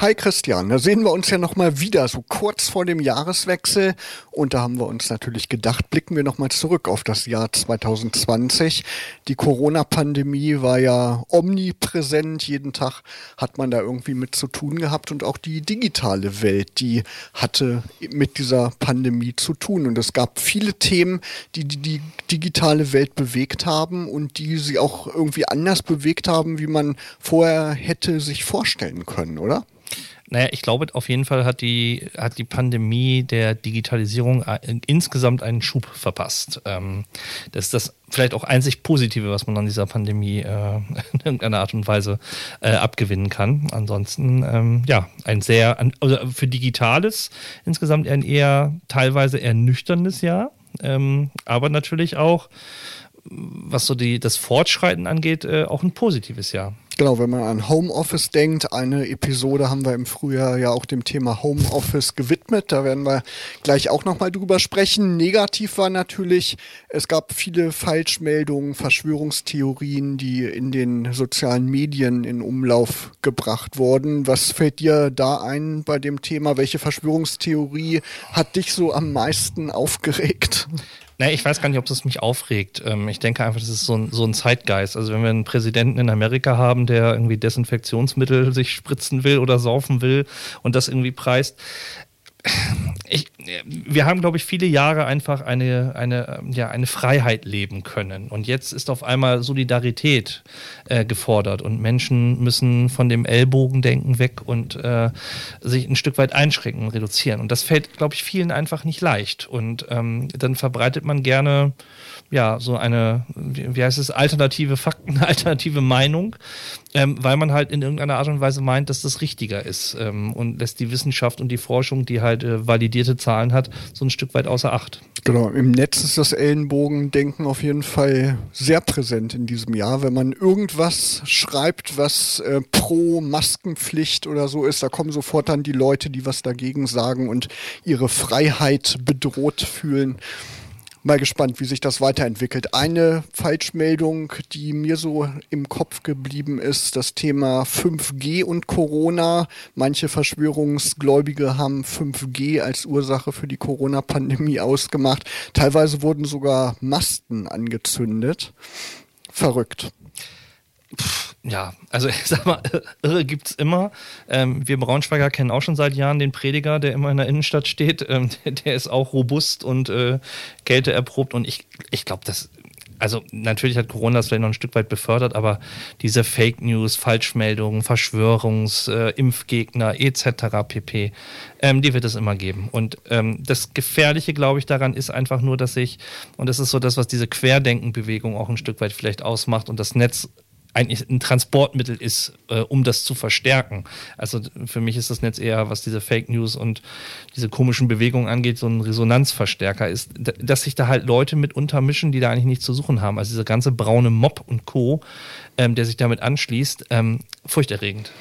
Hi Christian, da sehen wir uns ja nochmal wieder, so kurz vor dem Jahreswechsel. Und da haben wir uns natürlich gedacht, blicken wir nochmal zurück auf das Jahr 2020. Die Corona-Pandemie war ja omnipräsent. Jeden Tag hat man da irgendwie mit zu tun gehabt. Und auch die digitale Welt, die hatte mit dieser Pandemie zu tun. Und es gab viele Themen, die die, digitale Welt bewegt haben und die sie auch irgendwie anders bewegt haben, wie man vorher hätte sich vorstellen können, oder? Naja, ich glaube, auf jeden Fall hat die, hat die Pandemie der Digitalisierung äh, insgesamt einen Schub verpasst. Ähm, das ist das vielleicht auch einzig Positive, was man an dieser Pandemie äh, in irgendeiner Art und Weise äh, abgewinnen kann. Ansonsten, ähm, ja, ein sehr, also für Digitales insgesamt ein eher teilweise eher nüchternes Jahr, ähm, aber natürlich auch, was so die, das Fortschreiten angeht, äh, auch ein positives Jahr. Genau, wenn man an Homeoffice denkt, eine Episode haben wir im Frühjahr ja auch dem Thema Homeoffice gewidmet. Da werden wir gleich auch nochmal drüber sprechen. Negativ war natürlich, es gab viele Falschmeldungen, Verschwörungstheorien, die in den sozialen Medien in Umlauf gebracht wurden. Was fällt dir da ein bei dem Thema? Welche Verschwörungstheorie hat dich so am meisten aufgeregt? Nee, ich weiß gar nicht, ob das mich aufregt. Ähm, ich denke einfach, das ist so ein, so ein Zeitgeist. Also wenn wir einen Präsidenten in Amerika haben, der irgendwie Desinfektionsmittel sich spritzen will oder saufen will und das irgendwie preist, ich, wir haben, glaube ich, viele Jahre einfach eine, eine, ja, eine Freiheit leben können. Und jetzt ist auf einmal Solidarität äh, gefordert und Menschen müssen von dem Ellbogendenken weg und äh, sich ein Stück weit einschränken, reduzieren. Und das fällt, glaube ich, vielen einfach nicht leicht. Und ähm, dann verbreitet man gerne ja, so eine, wie heißt es, alternative Fakten, alternative Meinung, ähm, weil man halt in irgendeiner Art und Weise meint, dass das richtiger ist ähm, und lässt die Wissenschaft und die Forschung, die halt äh, validierte Zahlen hat, so ein Stück weit außer Acht. Genau, im Netz ist das Ellenbogendenken auf jeden Fall sehr präsent in diesem Jahr. Wenn man irgendwas schreibt, was äh, pro Maskenpflicht oder so ist, da kommen sofort dann die Leute, die was dagegen sagen und ihre Freiheit bedroht fühlen mal gespannt, wie sich das weiterentwickelt. Eine Falschmeldung, die mir so im Kopf geblieben ist, das Thema 5G und Corona. Manche Verschwörungsgläubige haben 5G als Ursache für die Corona-Pandemie ausgemacht. Teilweise wurden sogar Masten angezündet. Verrückt. Ja, also ich sag mal, irre gibt's immer. Ähm, wir Braunschweiger kennen auch schon seit Jahren den Prediger, der immer in der Innenstadt steht. Ähm, der, der, ist auch robust und äh, Kälte erprobt und ich, ich glaube, das also natürlich hat Corona das vielleicht noch ein Stück weit befördert, aber diese Fake News, Falschmeldungen, Verschwörungs, äh, Impfgegner etc. pp, ähm, die wird es immer geben. Und ähm, das Gefährliche, glaube ich, daran ist einfach nur, dass ich, und das ist so das, was diese Querdenkenbewegung auch ein Stück weit vielleicht ausmacht und das Netz eigentlich ein Transportmittel ist, äh, um das zu verstärken. Also für mich ist das Netz eher, was diese Fake News und diese komischen Bewegungen angeht, so ein Resonanzverstärker ist, dass sich da halt Leute mit untermischen, die da eigentlich nichts zu suchen haben. Also dieser ganze braune Mob und Co., ähm, der sich damit anschließt, ähm, furchterregend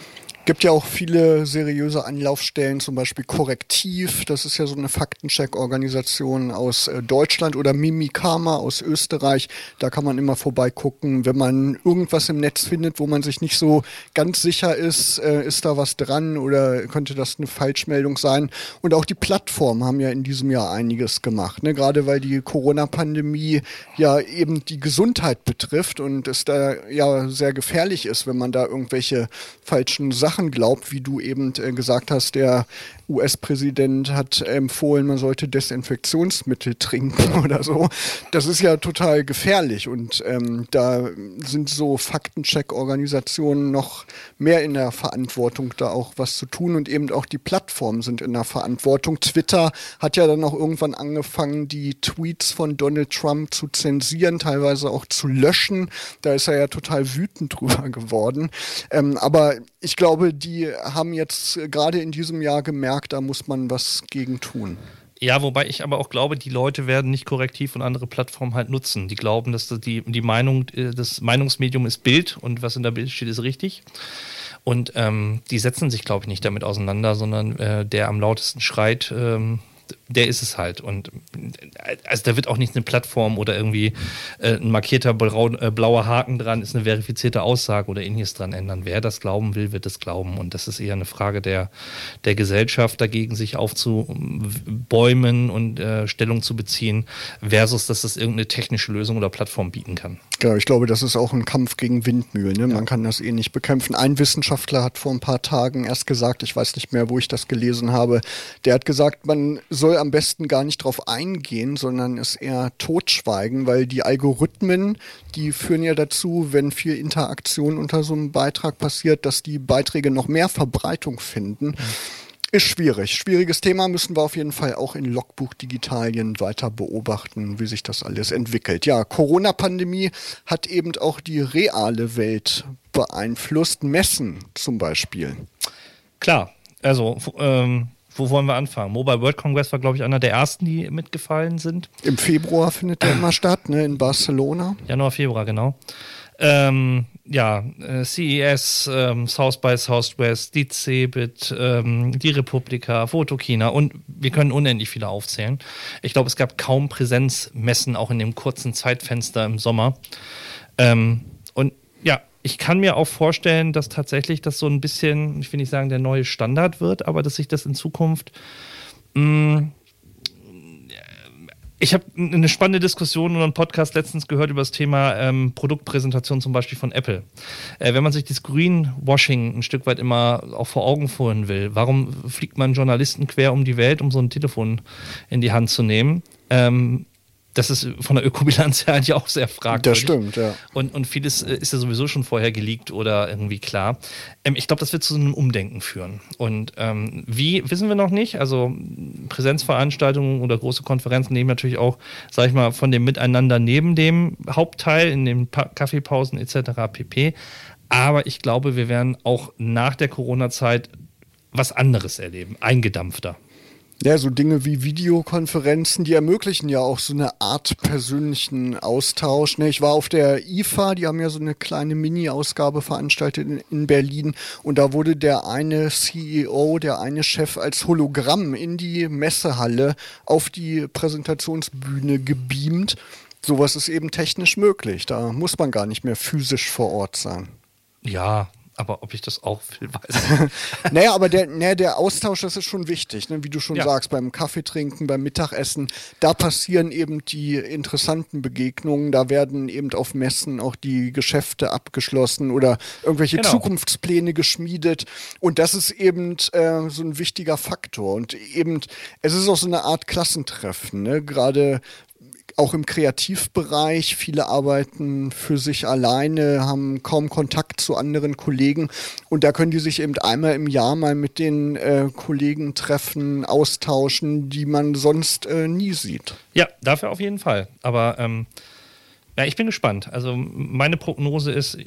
gibt ja auch viele seriöse Anlaufstellen, zum Beispiel Korrektiv, das ist ja so eine Faktencheck-Organisation aus äh, Deutschland oder Mimikama aus Österreich. Da kann man immer vorbeigucken, wenn man irgendwas im Netz findet, wo man sich nicht so ganz sicher ist, äh, ist da was dran oder könnte das eine Falschmeldung sein. Und auch die Plattformen haben ja in diesem Jahr einiges gemacht, ne? gerade weil die Corona-Pandemie ja eben die Gesundheit betrifft und es da ja sehr gefährlich ist, wenn man da irgendwelche falschen Sachen Sachen glaubt, wie du eben äh, gesagt hast, der US-Präsident hat empfohlen, man sollte Desinfektionsmittel trinken oder so. Das ist ja total gefährlich und ähm, da sind so Faktencheck-Organisationen noch mehr in der Verantwortung, da auch was zu tun und eben auch die Plattformen sind in der Verantwortung. Twitter hat ja dann auch irgendwann angefangen, die Tweets von Donald Trump zu zensieren, teilweise auch zu löschen. Da ist er ja total wütend drüber geworden. Ähm, aber ich glaube, die haben jetzt gerade in diesem Jahr gemerkt, da muss man was gegen tun. Ja, wobei ich aber auch glaube, die Leute werden nicht korrektiv und andere Plattformen halt nutzen. Die glauben, dass die, die Meinung, äh, das Meinungsmedium ist Bild und was in der Bild steht, ist richtig. Und ähm, die setzen sich, glaube ich, nicht damit auseinander, sondern äh, der am lautesten schreit, ähm, der ist es halt. Und also da wird auch nicht eine Plattform oder irgendwie äh, ein markierter braun, äh, blauer Haken dran, ist eine verifizierte Aussage oder ähnliches dran ändern. Wer das glauben will, wird es glauben. Und das ist eher eine Frage der, der Gesellschaft, dagegen sich aufzubäumen und äh, Stellung zu beziehen, versus dass es irgendeine technische Lösung oder Plattform bieten kann. Ja, ich glaube, das ist auch ein Kampf gegen Windmühlen. Ne? Man kann das eh nicht bekämpfen. Ein Wissenschaftler hat vor ein paar Tagen erst gesagt, ich weiß nicht mehr, wo ich das gelesen habe, der hat gesagt, man soll am besten gar nicht drauf eingehen, sondern es eher totschweigen, weil die Algorithmen, die führen ja dazu, wenn viel Interaktion unter so einem Beitrag passiert, dass die Beiträge noch mehr Verbreitung finden. Ist schwierig. Schwieriges Thema müssen wir auf jeden Fall auch in Logbuch Digitalien weiter beobachten, wie sich das alles entwickelt. Ja, Corona-Pandemie hat eben auch die reale Welt beeinflusst. Messen zum Beispiel. Klar, also ähm, wo wollen wir anfangen? Mobile World Congress war, glaube ich, einer der ersten, die mitgefallen sind. Im Februar findet der immer statt, ne, in Barcelona. Januar, Februar, genau. Ähm, ja, äh, CES, ähm, South by Southwest, die CeBIT, ähm, die Republika, Fotokina und wir können unendlich viele aufzählen. Ich glaube, es gab kaum Präsenzmessen, auch in dem kurzen Zeitfenster im Sommer. Ähm, und ja, ich kann mir auch vorstellen, dass tatsächlich das so ein bisschen, ich will nicht sagen, der neue Standard wird, aber dass sich das in Zukunft mh, mm, ich habe eine spannende Diskussion oder einen Podcast letztens gehört über das Thema ähm, Produktpräsentation zum Beispiel von Apple. Äh, wenn man sich das Greenwashing ein Stück weit immer auch vor Augen führen will, warum fliegt man Journalisten quer um die Welt, um so ein Telefon in die Hand zu nehmen? Ähm, das ist von der Ökobilanz her eigentlich auch sehr fragwürdig. Das stimmt, ja. Und, und vieles äh, ist ja sowieso schon vorher geleakt oder irgendwie klar. Ähm, ich glaube, das wird zu einem Umdenken führen. Und ähm, wie, wissen wir noch nicht. Also Präsenzveranstaltungen oder große Konferenzen nehmen natürlich auch, sag ich mal, von dem Miteinander neben dem Hauptteil, in den pa Kaffeepausen etc. pp. Aber ich glaube, wir werden auch nach der Corona-Zeit was anderes erleben, eingedampfter. Ja, so Dinge wie Videokonferenzen, die ermöglichen ja auch so eine Art persönlichen Austausch. Ne? Ich war auf der IFA, die haben ja so eine kleine Mini-Ausgabe veranstaltet in, in, Berlin und da wurde der eine CEO, der eine Chef als Hologramm in die Messehalle auf die Präsentationsbühne gebeamt. Sowas ist eben technisch möglich. Da muss man gar nicht mehr physisch vor Ort sein. Ja, aber ob ich das auch will, weiß ich Naja, aber der, naja, der Austausch, das ist schon wichtig, ne? wie du schon ja. sagst, beim Kaffeetrinken, beim Mittagessen, da passieren eben die interessanten Begegnungen, da werden eben auf Messen auch die Geschäfte abgeschlossen oder irgendwelche genau. Zukunftspläne geschmiedet und das ist eben äh, so ein wichtiger Faktor und eben, es ist auch so eine Art Klassentreffen, ne? gerade auch im Kreativbereich. Viele arbeiten für sich alleine, haben kaum Kontakt zu anderen Kollegen. Und da können die sich eben einmal im Jahr mal mit den äh, Kollegen treffen, austauschen, die man sonst äh, nie sieht. Ja, dafür auf jeden Fall. Aber ähm, ja, ich bin gespannt. Also meine Prognose ist,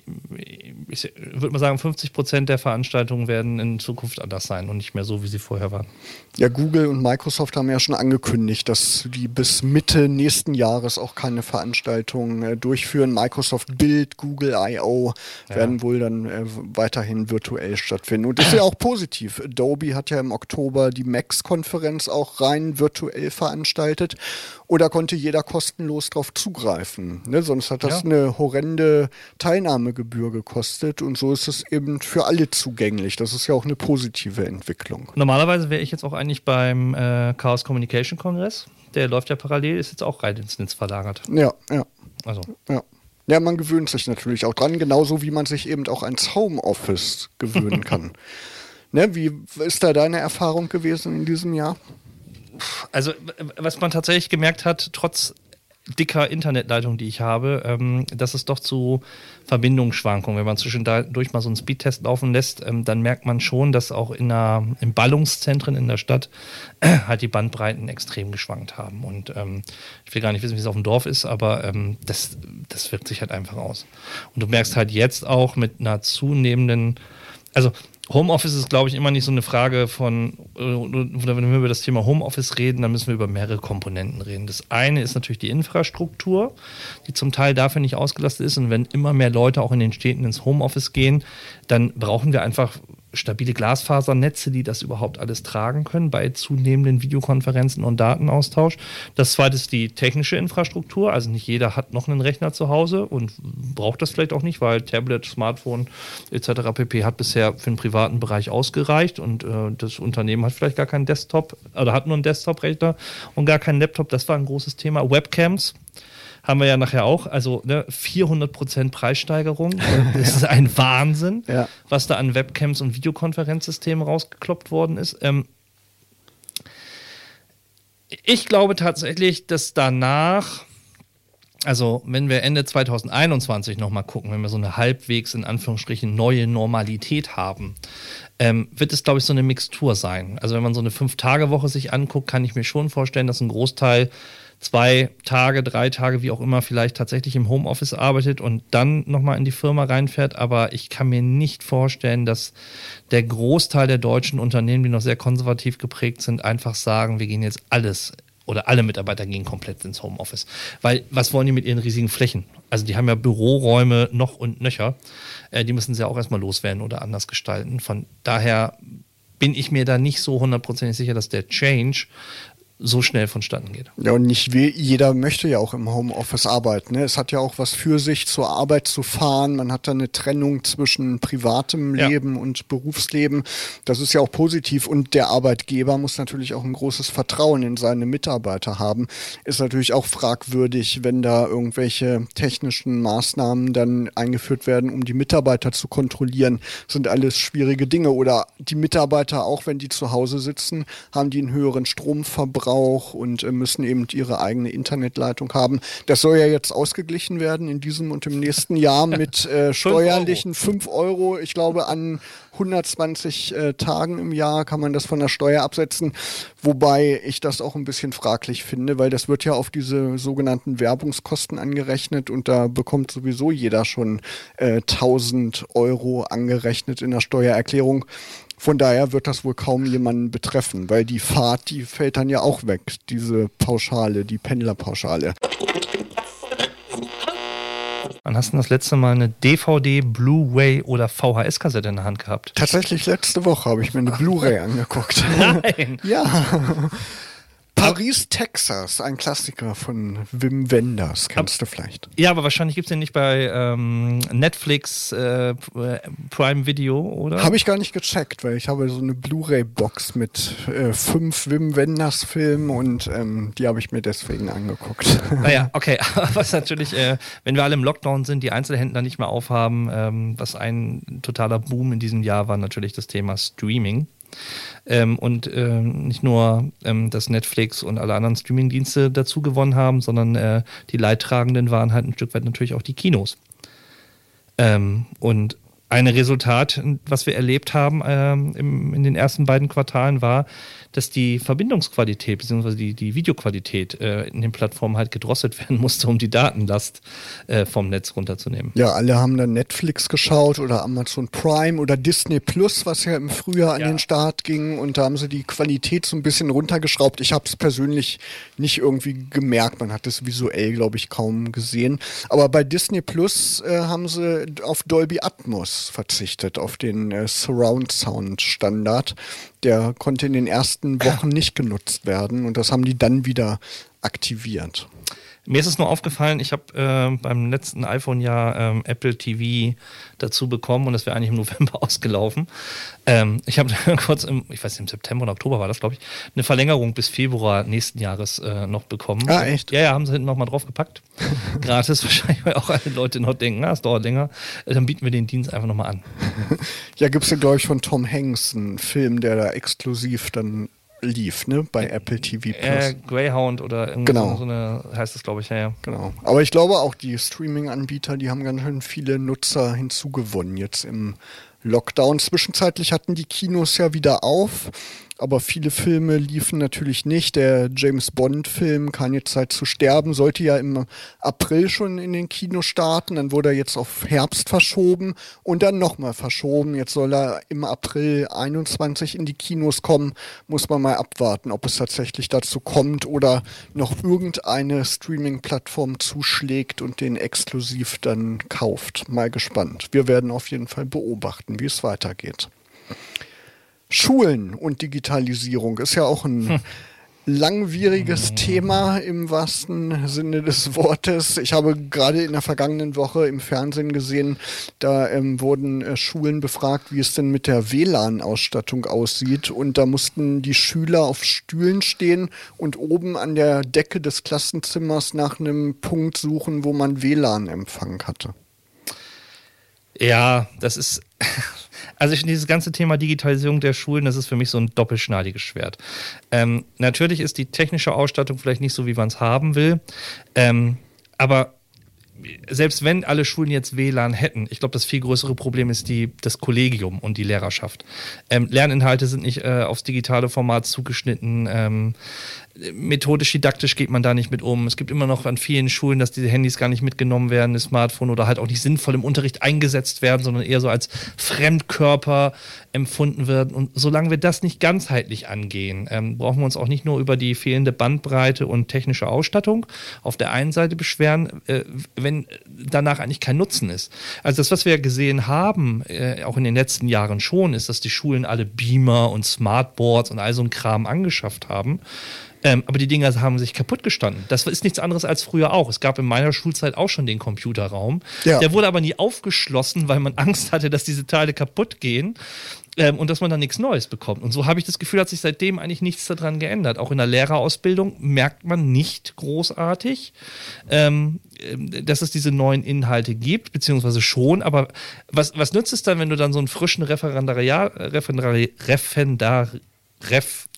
ich würde mal sagen, 50 Prozent der Veranstaltungen werden in Zukunft anders sein und nicht mehr so, wie sie vorher waren. Ja, Google und Microsoft haben ja schon angekündigt, dass die bis Mitte nächsten Jahres auch keine Veranstaltungen äh, durchführen. Microsoft Build, Google I.O. Ja. werden wohl dann äh, weiterhin virtuell stattfinden. Und das ist ja auch positiv. Adobe hat ja im Oktober die Max-Konferenz auch rein virtuell veranstaltet. Oder konnte jeder kostenlos darauf zugreifen. Ne? Sonst hat das ja. eine horrende Teilnahmegebühr gekostet und so ist es eben für alle zugänglich. Das ist ja auch eine positive Entwicklung. Normalerweise wäre ich jetzt auch eigentlich beim äh, Chaos Communication Kongress. Der läuft ja parallel, ist jetzt auch rein ins Netz verlagert. Ja, ja. Also. Ja. Ja, man gewöhnt sich natürlich auch dran, genauso wie man sich eben auch ans Homeoffice gewöhnen kann. ne, wie ist da deine Erfahrung gewesen in diesem Jahr? Also, was man tatsächlich gemerkt hat, trotz dicker Internetleitung, die ich habe, ähm, dass es doch zu Verbindungsschwankungen, wenn man zwischendurch mal so einen Speedtest laufen lässt, ähm, dann merkt man schon, dass auch in, der, in Ballungszentren in der Stadt äh, halt die Bandbreiten extrem geschwankt haben. Und ähm, ich will gar nicht wissen, wie es auf dem Dorf ist, aber ähm, das, das wirkt sich halt einfach aus. Und du merkst halt jetzt auch mit einer zunehmenden, also Homeoffice ist, glaube ich, immer nicht so eine Frage von, äh, wenn wir über das Thema Homeoffice reden, dann müssen wir über mehrere Komponenten reden. Das eine ist natürlich die Infrastruktur, die zum Teil dafür nicht ausgelastet ist. Und wenn immer mehr Leute auch in den Städten ins Homeoffice gehen, dann brauchen wir einfach stabile Glasfasernetze, die das überhaupt alles tragen können bei zunehmenden Videokonferenzen und Datenaustausch. Das zweite ist die technische Infrastruktur. Also nicht jeder hat noch einen Rechner zu Hause und braucht das vielleicht auch nicht, weil Tablet, Smartphone etc. pp. hat bisher für den privaten Bereich ausgereicht und äh, das Unternehmen hat vielleicht gar keinen Desktop oder hat nur einen Desktop-Rechner und gar keinen Laptop. Das war ein großes Thema. Webcams haben wir ja nachher auch. Also ne, 400% Preissteigerung. Das ist ein Wahnsinn, ja. was da an Webcams und Videokonferenzsystemen rausgekloppt worden ist. Ähm, ich glaube tatsächlich, dass danach, also wenn wir Ende 2021 nochmal gucken, wenn wir so eine halbwegs in Anführungsstrichen neue Normalität haben, ähm, wird es, glaube ich, so eine Mixtur sein. Also wenn man so eine Fünf-Tage-Woche sich anguckt, kann ich mir schon vorstellen, dass ein Großteil zwei Tage, drei Tage, wie auch immer, vielleicht tatsächlich im Homeoffice arbeitet und dann nochmal in die Firma reinfährt. Aber ich kann mir nicht vorstellen, dass der Großteil der deutschen Unternehmen, die noch sehr konservativ geprägt sind, einfach sagen, wir gehen jetzt alles oder alle Mitarbeiter gehen komplett ins Homeoffice. Weil was wollen die mit ihren riesigen Flächen? Also die haben ja Büroräume noch und nöcher. Äh, die müssen sie auch erstmal loswerden oder anders gestalten. Von daher bin ich mir da nicht so hundertprozentig sicher, dass der Change so schnell vonstatten geht. Ja, und nicht wie, jeder möchte ja auch im Homeoffice arbeiten. Ne? Es hat ja auch was für sich, zur Arbeit zu fahren. Man hat da eine Trennung zwischen privatem Leben ja. und Berufsleben. Das ist ja auch positiv. Und der Arbeitgeber muss natürlich auch ein großes Vertrauen in seine Mitarbeiter haben. Ist natürlich auch fragwürdig, wenn da irgendwelche technischen Maßnahmen dann eingeführt werden, um die Mitarbeiter zu kontrollieren. Das sind alles schwierige Dinge. Oder die Mitarbeiter, auch wenn die zu Hause sitzen, haben die einen höheren Stromverbrauch Verbrauch und äh, müssen eben ihre eigene Internetleitung haben. Das soll ja jetzt ausgeglichen werden in diesem und im nächsten Jahr mit äh, steuerlichen 5 Euro. Euro. Ich glaube, an 120 äh, Tagen im Jahr kann man das von der Steuer absetzen, wobei ich das auch ein bisschen fraglich finde, weil das wird ja auf diese sogenannten Werbungskosten angerechnet und da bekommt sowieso jeder schon äh, 1000 Euro angerechnet in der Steuererklärung. Von daher wird das wohl kaum jemanden betreffen, weil die Fahrt, die fällt dann ja auch weg, diese Pauschale, die Pendlerpauschale. Wann hast du das letzte Mal eine DVD, Blu-ray oder VHS-Kassette in der Hand gehabt? Tatsächlich letzte Woche habe ich mir eine Blu-ray angeguckt. Nein! ja. Paris, Texas, ein Klassiker von Wim Wenders, kennst du vielleicht. Ja, aber wahrscheinlich gibt es den nicht bei ähm, Netflix äh, Prime Video, oder? Habe ich gar nicht gecheckt, weil ich habe so eine Blu-ray-Box mit äh, fünf Wim Wenders-Filmen und ähm, die habe ich mir deswegen angeguckt. Naja, okay, was natürlich, äh, wenn wir alle im Lockdown sind, die Einzelhändler nicht mehr aufhaben, ähm, was ein totaler Boom in diesem Jahr war, natürlich das Thema Streaming. Ähm, und ähm, nicht nur, ähm, dass Netflix und alle anderen Streamingdienste dazu gewonnen haben, sondern äh, die Leidtragenden waren halt ein Stück weit natürlich auch die Kinos. Ähm, und ein Resultat, was wir erlebt haben ähm, im, in den ersten beiden Quartalen, war, dass die Verbindungsqualität bzw. Die, die Videoqualität äh, in den Plattformen halt gedrosselt werden musste, um die Datenlast äh, vom Netz runterzunehmen. Ja, alle haben dann Netflix geschaut oder Amazon Prime oder Disney Plus, was ja im Frühjahr an ja. den Start ging und da haben sie die Qualität so ein bisschen runtergeschraubt. Ich habe es persönlich nicht irgendwie gemerkt, man hat es visuell, glaube ich, kaum gesehen. Aber bei Disney Plus äh, haben sie auf Dolby Atmos verzichtet, auf den äh, Surround Sound Standard der konnte in den ersten Wochen nicht genutzt werden und das haben die dann wieder aktiviert. Mir ist es nur aufgefallen, ich habe äh, beim letzten iPhone-Jahr ähm, Apple TV dazu bekommen und das wäre eigentlich im November ausgelaufen. Ähm, ich habe kurz im, ich weiß nicht, im September oder Oktober war das, glaube ich, eine Verlängerung bis Februar nächsten Jahres äh, noch bekommen. Ah, echt? Ja, ja, haben sie hinten nochmal draufgepackt. Gratis wahrscheinlich, weil auch alle Leute noch denken, na, es dauert länger. Äh, dann bieten wir den Dienst einfach nochmal an. ja, gibt es ja, glaube ich, von Tom Hanks einen Film, der da exklusiv dann lief, ne? Bei äh, Apple TV Plus. Äh, Greyhound oder irgendwie genau. so eine, heißt es, glaube ich, ja, ja. Genau. Aber ich glaube auch, die Streaming-Anbieter, die haben ganz schön viele Nutzer hinzugewonnen jetzt im Lockdown. Zwischenzeitlich hatten die Kinos ja wieder auf. Aber viele Filme liefen natürlich nicht. Der James Bond-Film Keine Zeit zu sterben sollte ja im April schon in den Kinos starten. Dann wurde er jetzt auf Herbst verschoben und dann nochmal verschoben. Jetzt soll er im April 21 in die Kinos kommen. Muss man mal abwarten, ob es tatsächlich dazu kommt oder noch irgendeine Streaming-Plattform zuschlägt und den exklusiv dann kauft. Mal gespannt. Wir werden auf jeden Fall beobachten, wie es weitergeht. Schulen und Digitalisierung ist ja auch ein hm. langwieriges Thema im wahrsten Sinne des Wortes. Ich habe gerade in der vergangenen Woche im Fernsehen gesehen, da ähm, wurden äh, Schulen befragt, wie es denn mit der WLAN-Ausstattung aussieht. Und da mussten die Schüler auf Stühlen stehen und oben an der Decke des Klassenzimmers nach einem Punkt suchen, wo man WLAN-Empfang hatte. Ja, das ist also ich, dieses ganze Thema Digitalisierung der Schulen, das ist für mich so ein doppelschneidiges Schwert. Ähm, natürlich ist die technische Ausstattung vielleicht nicht so, wie man es haben will, ähm, aber selbst wenn alle Schulen jetzt WLAN hätten, ich glaube, das viel größere Problem ist die, das Kollegium und die Lehrerschaft. Ähm, Lerninhalte sind nicht äh, aufs digitale Format zugeschnitten. Ähm, methodisch, didaktisch geht man da nicht mit um. Es gibt immer noch an vielen Schulen, dass diese Handys gar nicht mitgenommen werden, das Smartphone oder halt auch nicht sinnvoll im Unterricht eingesetzt werden, sondern eher so als Fremdkörper empfunden werden. Und solange wir das nicht ganzheitlich angehen, ähm, brauchen wir uns auch nicht nur über die fehlende Bandbreite und technische Ausstattung auf der einen Seite beschweren, äh, wenn danach eigentlich kein Nutzen ist. Also das, was wir gesehen haben, äh, auch in den letzten Jahren schon, ist, dass die Schulen alle Beamer und Smartboards und all so ein Kram angeschafft haben. Ähm, aber die Dinger haben sich kaputt gestanden. Das ist nichts anderes als früher auch. Es gab in meiner Schulzeit auch schon den Computerraum. Ja. Der wurde aber nie aufgeschlossen, weil man Angst hatte, dass diese Teile kaputt gehen. Ähm, und dass man dann nichts Neues bekommt. Und so habe ich das Gefühl, hat sich seitdem eigentlich nichts daran geändert. Auch in der Lehrerausbildung merkt man nicht großartig, ähm, äh, dass es diese neuen Inhalte gibt, beziehungsweise schon. Aber was, was nützt es dann, wenn du dann so einen frischen Referendariat, Referendari, Referendar, Ref,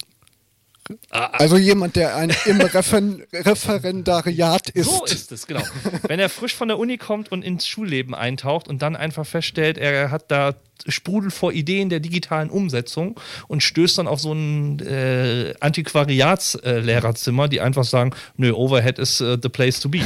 also jemand, der ein, im Referen Referendariat ist. So ist es, genau. Wenn er frisch von der Uni kommt und ins Schulleben eintaucht und dann einfach feststellt, er hat da Sprudel vor Ideen der digitalen Umsetzung und stößt dann auf so ein äh, Antiquariatslehrerzimmer, äh, die einfach sagen, nö, Overhead is uh, the place to be.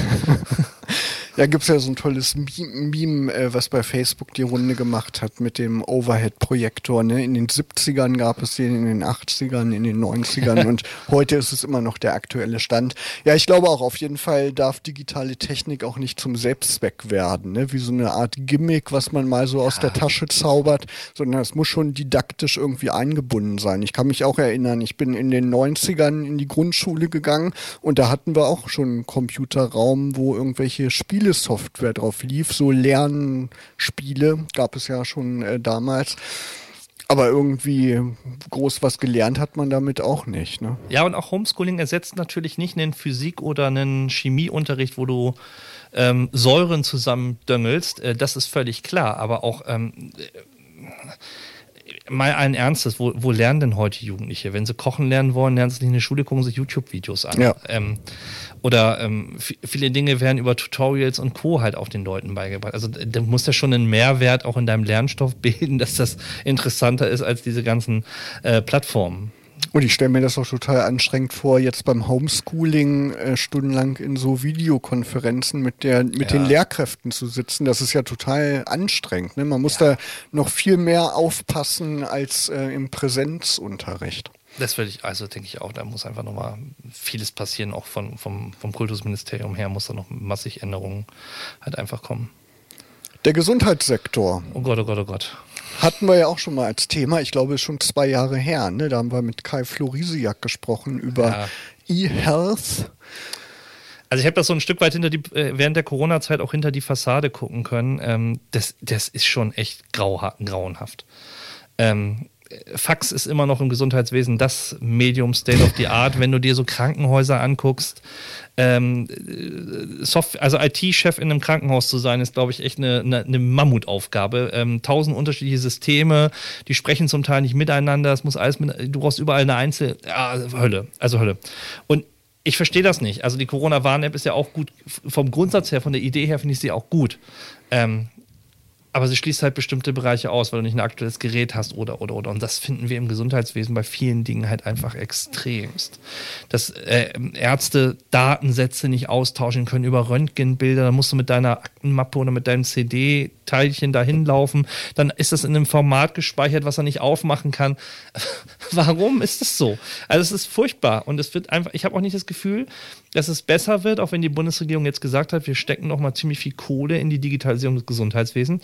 Ja, gibt es ja so ein tolles Meme, äh, was bei Facebook die Runde gemacht hat mit dem Overhead-Projektor. Ne? In den 70ern gab es den, in den 80ern, in den 90ern und heute ist es immer noch der aktuelle Stand. Ja, ich glaube auch, auf jeden Fall darf digitale Technik auch nicht zum Selbstzweck werden, ne? wie so eine Art Gimmick, was man mal so aus der Tasche zaubert, sondern es muss schon didaktisch irgendwie eingebunden sein. Ich kann mich auch erinnern, ich bin in den 90ern in die Grundschule gegangen und da hatten wir auch schon einen Computerraum, wo irgendwelche Spiele Spielesoftware drauf lief. So Lernspiele gab es ja schon äh, damals. Aber irgendwie groß was gelernt hat man damit auch nicht. Ne? Ja, und auch Homeschooling ersetzt natürlich nicht einen Physik- oder einen Chemieunterricht, wo du ähm, Säuren zusammendöngelst. Äh, das ist völlig klar. Aber auch ähm, mal allen Ernstes, wo, wo lernen denn heute Jugendliche? Wenn sie kochen lernen wollen, lernen sie nicht in der Schule, gucken sich YouTube-Videos an. Ja. Ähm, oder ähm, viele Dinge werden über Tutorials und Co. halt auch den Leuten beigebracht. Also da muss ja schon einen Mehrwert auch in deinem Lernstoff bilden, dass das interessanter ist als diese ganzen äh, Plattformen. Und ich stelle mir das auch total anstrengend vor, jetzt beim Homeschooling äh, stundenlang in so Videokonferenzen mit, der, mit ja. den Lehrkräften zu sitzen. Das ist ja total anstrengend. Ne? Man muss ja. da noch viel mehr aufpassen als äh, im Präsenzunterricht. Das würde ich, also denke ich auch, da muss einfach nochmal vieles passieren, auch von, vom, vom Kultusministerium her muss da noch massig Änderungen halt einfach kommen. Der Gesundheitssektor. Oh Gott, oh Gott, oh Gott. Hatten wir ja auch schon mal als Thema, ich glaube, schon zwei Jahre her. Ne? Da haben wir mit Kai Florisiak gesprochen über ja. E-Health. Also ich habe das so ein Stück weit hinter die, äh, während der Corona-Zeit auch hinter die Fassade gucken können. Ähm, das, das ist schon echt grau, grauenhaft. Ähm, Fax ist immer noch im Gesundheitswesen das Medium State of the Art. Wenn du dir so Krankenhäuser anguckst, ähm, Software, also IT-Chef in einem Krankenhaus zu sein, ist, glaube ich, echt eine, eine, eine Mammutaufgabe. Ähm, tausend unterschiedliche Systeme, die sprechen zum Teil nicht miteinander. Es muss alles mit, du brauchst überall eine Einzel, ja, Hölle, also Hölle. Und ich verstehe das nicht. Also die Corona-Warn-App ist ja auch gut, vom Grundsatz her, von der Idee her finde ich sie auch gut. Ähm, aber sie schließt halt bestimmte Bereiche aus, weil du nicht ein aktuelles Gerät hast oder, oder, oder. Und das finden wir im Gesundheitswesen bei vielen Dingen halt einfach extremst. Dass äh, Ärzte Datensätze nicht austauschen können über Röntgenbilder, da musst du mit deiner Aktenmappe oder mit deinem CD-Teilchen dahin laufen, dann ist das in einem Format gespeichert, was er nicht aufmachen kann. Warum ist das so? Also es ist furchtbar und es wird einfach, ich habe auch nicht das Gefühl, dass es besser wird, auch wenn die Bundesregierung jetzt gesagt hat, wir stecken noch mal ziemlich viel Kohle in die Digitalisierung des Gesundheitswesens.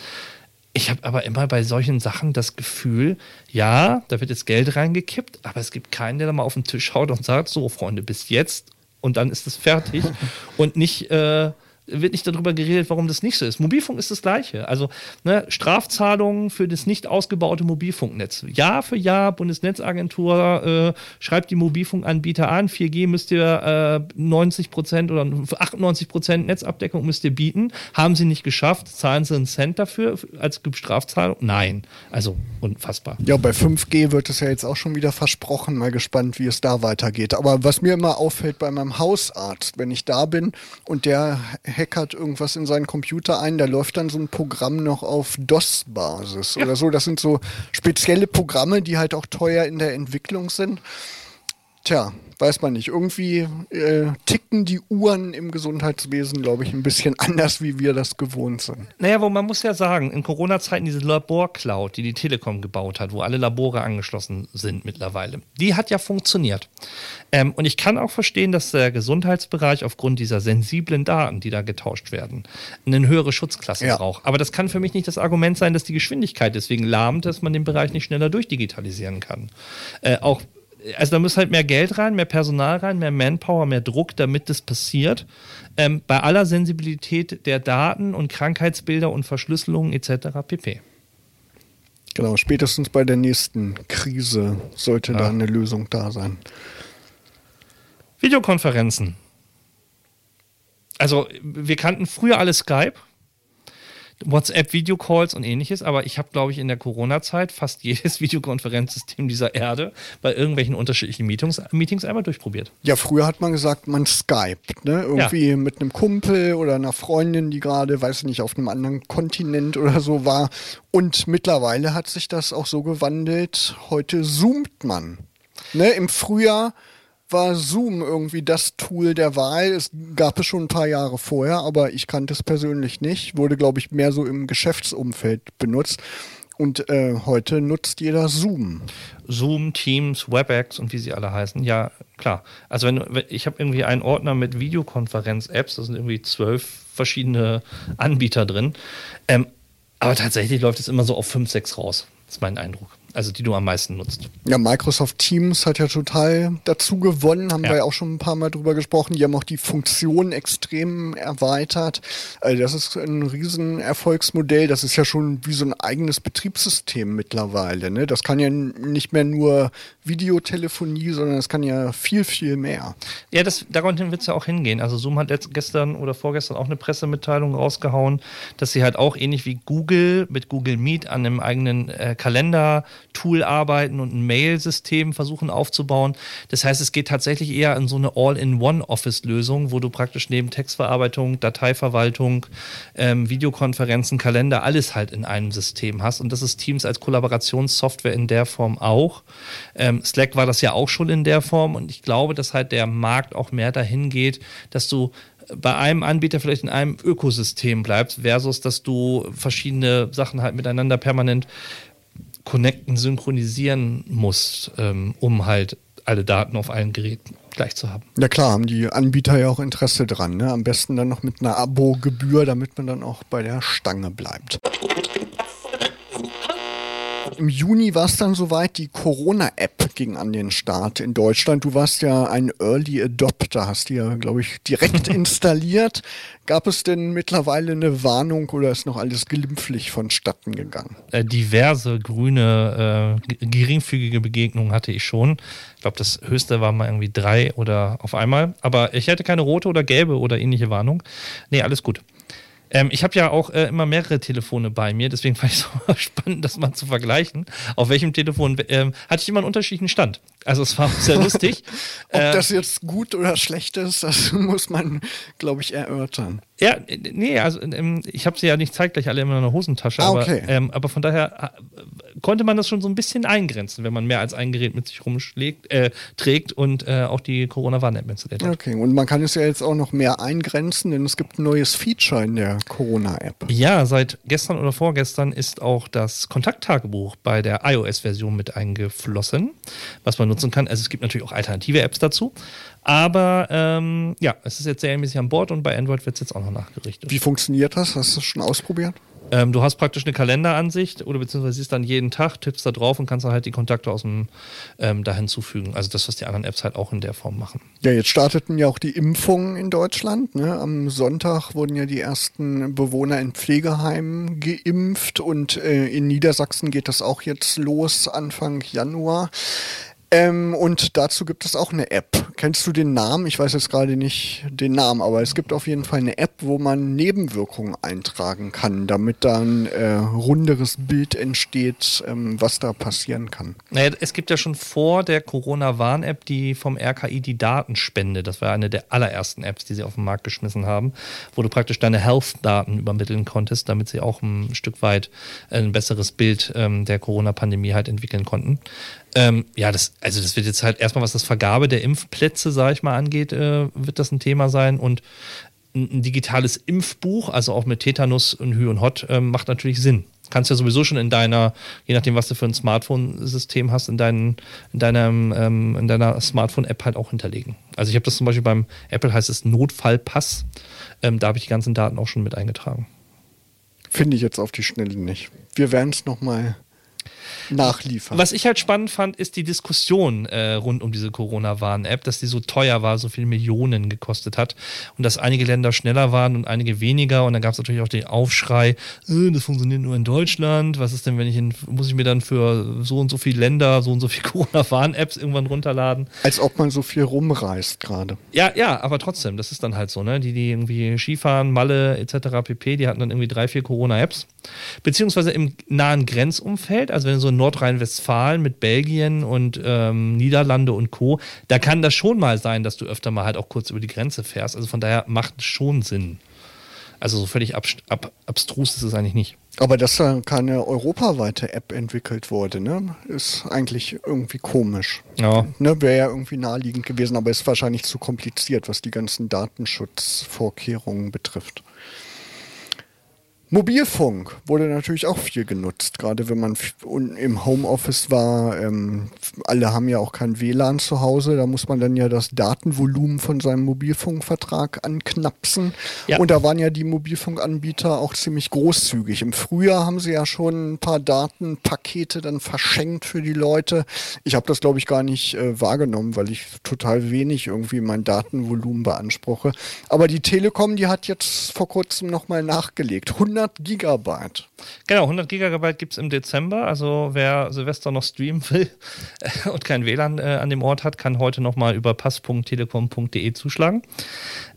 Ich habe aber immer bei solchen Sachen das Gefühl, ja, da wird jetzt Geld reingekippt, aber es gibt keinen, der da mal auf den Tisch haut und sagt, so Freunde, bis jetzt und dann ist es fertig und nicht äh, wird nicht darüber geredet, warum das nicht so ist. Mobilfunk ist das Gleiche. Also ne, Strafzahlungen für das nicht ausgebaute Mobilfunknetz. Jahr für Jahr, Bundesnetzagentur äh, schreibt die Mobilfunkanbieter an, 4G müsst ihr äh, 90 Prozent oder 98 Prozent Netzabdeckung müsst ihr bieten. Haben sie nicht geschafft, zahlen sie einen Cent dafür als Strafzahlung? Nein. Also unfassbar. Ja, bei 5G wird es ja jetzt auch schon wieder versprochen. Mal gespannt, wie es da weitergeht. Aber was mir immer auffällt bei meinem Hausarzt, wenn ich da bin und der hackert irgendwas in seinen Computer ein, da läuft dann so ein Programm noch auf DOS-Basis ja. oder so. Das sind so spezielle Programme, die halt auch teuer in der Entwicklung sind. Tja, weiß man nicht. Irgendwie äh, ticken die Uhren im Gesundheitswesen, glaube ich, ein bisschen anders, wie wir das gewohnt sind. Naja, wo man muss ja sagen, in Corona-Zeiten diese Labor-Cloud, die die Telekom gebaut hat, wo alle Labore angeschlossen sind mittlerweile, die hat ja funktioniert. Ähm, und ich kann auch verstehen, dass der Gesundheitsbereich aufgrund dieser sensiblen Daten, die da getauscht werden, eine höhere Schutzklasse ja. braucht. Aber das kann für mich nicht das Argument sein, dass die Geschwindigkeit deswegen lahmt, dass man den Bereich nicht schneller durchdigitalisieren kann. Äh, auch also da muss halt mehr Geld rein, mehr Personal rein, mehr Manpower, mehr Druck, damit das passiert. Ähm, bei aller Sensibilität der Daten und Krankheitsbilder und Verschlüsselungen etc. pp. Genau, spätestens bei der nächsten Krise sollte ja. da eine Lösung da sein. Videokonferenzen. Also wir kannten früher alle Skype. WhatsApp-Videocalls und ähnliches, aber ich habe, glaube ich, in der Corona-Zeit fast jedes Videokonferenzsystem dieser Erde bei irgendwelchen unterschiedlichen Meetings, Meetings einmal durchprobiert. Ja, früher hat man gesagt, man Skype, ne? Irgendwie ja. mit einem Kumpel oder einer Freundin, die gerade, weiß ich nicht, auf einem anderen Kontinent oder so war. Und mittlerweile hat sich das auch so gewandelt. Heute zoomt man. Ne? Im Frühjahr war Zoom irgendwie das Tool der Wahl. Es gab es schon ein paar Jahre vorher, aber ich kannte es persönlich nicht. Wurde, glaube ich, mehr so im Geschäftsumfeld benutzt. Und äh, heute nutzt jeder Zoom. Zoom, Teams, WebEx und wie sie alle heißen. Ja, klar. Also wenn, wenn ich habe irgendwie einen Ordner mit Videokonferenz-Apps, da sind irgendwie zwölf verschiedene Anbieter drin. Ähm, aber tatsächlich läuft es immer so auf fünf, sechs raus. Das ist mein Eindruck also die du am meisten nutzt. Ja, Microsoft Teams hat ja total dazu gewonnen, haben ja. wir ja auch schon ein paar Mal drüber gesprochen. Die haben auch die Funktion extrem erweitert. Also das ist ein riesen Erfolgsmodell. Das ist ja schon wie so ein eigenes Betriebssystem mittlerweile. Ne? Das kann ja nicht mehr nur Videotelefonie, sondern das kann ja viel, viel mehr. Ja, das, daran wird es ja auch hingehen. Also Zoom hat jetzt gestern oder vorgestern auch eine Pressemitteilung rausgehauen, dass sie halt auch ähnlich wie Google mit Google Meet an einem eigenen äh, Kalender Tool arbeiten und ein Mail-System versuchen aufzubauen. Das heißt, es geht tatsächlich eher in so eine All-in-One-Office-Lösung, wo du praktisch neben Textverarbeitung, Dateiverwaltung, ähm, Videokonferenzen, Kalender, alles halt in einem System hast. Und das ist Teams als Kollaborationssoftware in der Form auch. Ähm, Slack war das ja auch schon in der Form und ich glaube, dass halt der Markt auch mehr dahin geht, dass du bei einem Anbieter vielleicht in einem Ökosystem bleibst, versus dass du verschiedene Sachen halt miteinander permanent connecten, synchronisieren muss, ähm, um halt alle Daten auf allen Geräten gleich zu haben. Ja klar, haben die Anbieter ja auch Interesse dran. Ne? Am besten dann noch mit einer Abo-Gebühr, damit man dann auch bei der Stange bleibt. Im Juni war es dann soweit, die Corona-App ging an den Start in Deutschland. Du warst ja ein Early Adopter, hast die ja, glaube ich, direkt installiert. Gab es denn mittlerweile eine Warnung oder ist noch alles glimpflich vonstatten gegangen? Äh, diverse grüne, äh, geringfügige Begegnungen hatte ich schon. Ich glaube, das höchste war mal irgendwie drei oder auf einmal. Aber ich hatte keine rote oder gelbe oder ähnliche Warnung. Nee, alles gut. Ähm, ich habe ja auch äh, immer mehrere Telefone bei mir, deswegen fand ich es so spannend, das mal zu vergleichen. Auf welchem Telefon ähm, hatte ich immer einen unterschiedlichen Stand. Also es war sehr lustig. Ob äh, das jetzt gut oder schlecht ist, das muss man, glaube ich, erörtern. Ja, nee, also ähm, ich habe sie ja nicht zeitgleich alle in meiner Hosentasche, ah, okay. aber, ähm, aber von daher äh, konnte man das schon so ein bisschen eingrenzen, wenn man mehr als ein Gerät mit sich rumschlägt, äh, trägt und äh, auch die Corona-Warn-App installiert hat. Okay, und man kann es ja jetzt auch noch mehr eingrenzen, denn es gibt ein neues Feature in der Corona-App. Ja, seit gestern oder vorgestern ist auch das Kontakttagebuch bei der iOS-Version mit eingeflossen, was man nutzen kann. Also es gibt natürlich auch alternative Apps dazu. Aber ähm, ja, es ist jetzt serienmäßig an Bord und bei Android wird es jetzt auch noch nachgerichtet. Wie funktioniert das? Hast du das schon ausprobiert? Ähm, du hast praktisch eine Kalenderansicht oder beziehungsweise siehst dann jeden Tag, tippst da drauf und kannst dann halt die Kontakte aus dem ähm, da hinzufügen. Also das, was die anderen Apps halt auch in der Form machen. Ja, jetzt starteten ja auch die Impfungen in Deutschland. Ne? Am Sonntag wurden ja die ersten Bewohner in Pflegeheimen geimpft und äh, in Niedersachsen geht das auch jetzt los Anfang Januar. Ähm, und dazu gibt es auch eine App. Kennst du den Namen? Ich weiß jetzt gerade nicht den Namen, aber es gibt auf jeden Fall eine App, wo man Nebenwirkungen eintragen kann, damit dann äh, runderes Bild entsteht, ähm, was da passieren kann. Naja, es gibt ja schon vor der Corona-Warn-App, die vom RKI die Daten spendet. Das war eine der allerersten Apps, die sie auf den Markt geschmissen haben, wo du praktisch deine Health-Daten übermitteln konntest, damit sie auch ein Stück weit ein besseres Bild ähm, der Corona-Pandemie halt entwickeln konnten. Ähm, ja, das, also das wird jetzt halt erstmal, was das Vergabe der Impfplätze, sage ich mal, angeht, äh, wird das ein Thema sein. Und ein, digitales Impfbuch, also auch mit Tetanus und Hü und Hot, äh, macht natürlich Sinn. Kannst ja sowieso schon in deiner, je nachdem, was du für ein Smartphone-System hast, in, deinen, in, deinem, ähm, in deiner Smartphone-App halt auch hinterlegen. Also ich habe das zum Beispiel beim Apple heißt es Notfallpass. Ähm, da habe ich die ganzen Daten auch schon mit eingetragen. Finde ich jetzt auf die Schnelle nicht. Wir werden es nochmal nachliefern. Was ich halt spannend fand, ist die Diskussion äh, rund um diese Corona-Warn-App, dass die so teuer war, so viele Millionen gekostet hat und dass einige Länder schneller waren und einige weniger. Und dann gab es natürlich auch den Aufschrei, äh, das funktioniert nur in Deutschland. Was ist denn, wenn ich in, muss ich mir dann für so und so viele Länder so und so viele Corona-Warn-Apps irgendwann runterladen? Als ob man so viel rumreist gerade. Ja, ja, aber trotzdem, das ist dann halt so, ne? Die, die irgendwie Skifahren, Malle etc. pp, die hatten dann irgendwie drei, vier Corona-Apps. Beziehungsweise im nahen Grenzumfeld, also wenn du so in Nordrhein-Westfalen mit Belgien und ähm, Niederlande und Co., da kann das schon mal sein, dass du öfter mal halt auch kurz über die Grenze fährst. Also von daher macht es schon Sinn. Also so völlig ab, ab, abstrus ist es eigentlich nicht. Aber dass da keine europaweite App entwickelt wurde, ne, ist eigentlich irgendwie komisch. Ja. Ne, Wäre ja irgendwie naheliegend gewesen, aber ist wahrscheinlich zu kompliziert, was die ganzen Datenschutzvorkehrungen betrifft. Mobilfunk wurde natürlich auch viel genutzt, gerade wenn man im Homeoffice war. Ähm, alle haben ja auch kein WLAN zu Hause, da muss man dann ja das Datenvolumen von seinem Mobilfunkvertrag anknapsen. Ja. Und da waren ja die Mobilfunkanbieter auch ziemlich großzügig. Im Frühjahr haben sie ja schon ein paar Datenpakete dann verschenkt für die Leute. Ich habe das, glaube ich, gar nicht äh, wahrgenommen, weil ich total wenig irgendwie mein Datenvolumen beanspruche. Aber die Telekom, die hat jetzt vor kurzem nochmal nachgelegt. 100 100 Gigabyte. Genau, 100 Gigabyte gibt es im Dezember. Also wer Silvester noch streamen will und kein WLAN äh, an dem Ort hat, kann heute nochmal über pass.telekom.de zuschlagen.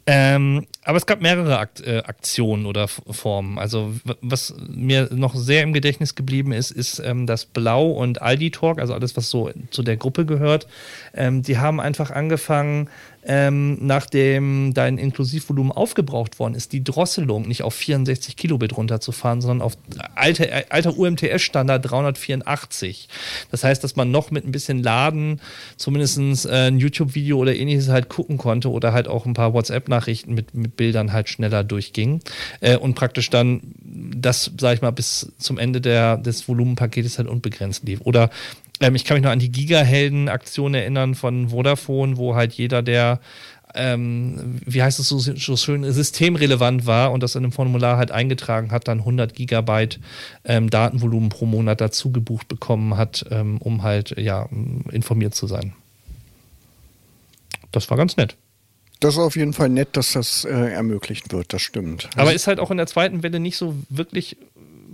Ähm, aber es gab mehrere Akt, äh, Aktionen oder Formen. Also was mir noch sehr im Gedächtnis geblieben ist, ist ähm, das Blau und Aldi Talk, also alles, was so zu der Gruppe gehört. Ähm, die haben einfach angefangen, ähm, nachdem dein Inklusivvolumen aufgebraucht worden ist, die Drosselung nicht auf 64 Kilobit runterzufahren, sondern auf äh, alter UMTS-Standard 384. Das heißt, dass man noch mit ein bisschen Laden zumindest äh, ein YouTube-Video oder ähnliches halt gucken konnte oder halt auch ein paar WhatsApp-Nachrichten mit, mit Bildern halt schneller durchging äh, und praktisch dann das, sag ich mal, bis zum Ende der, des Volumenpaketes halt unbegrenzt lief. Oder ähm, ich kann mich noch an die Giga-Helden-Aktion erinnern von Vodafone, wo halt jeder, der ähm, wie heißt es so, so, schön, systemrelevant war und das in einem Formular halt eingetragen hat, dann 100 Gigabyte ähm, Datenvolumen pro Monat dazu gebucht bekommen hat, ähm, um halt ja informiert zu sein. Das war ganz nett. Das ist auf jeden Fall nett, dass das äh, ermöglicht wird, das stimmt. Aber ist halt auch in der zweiten Welle nicht so wirklich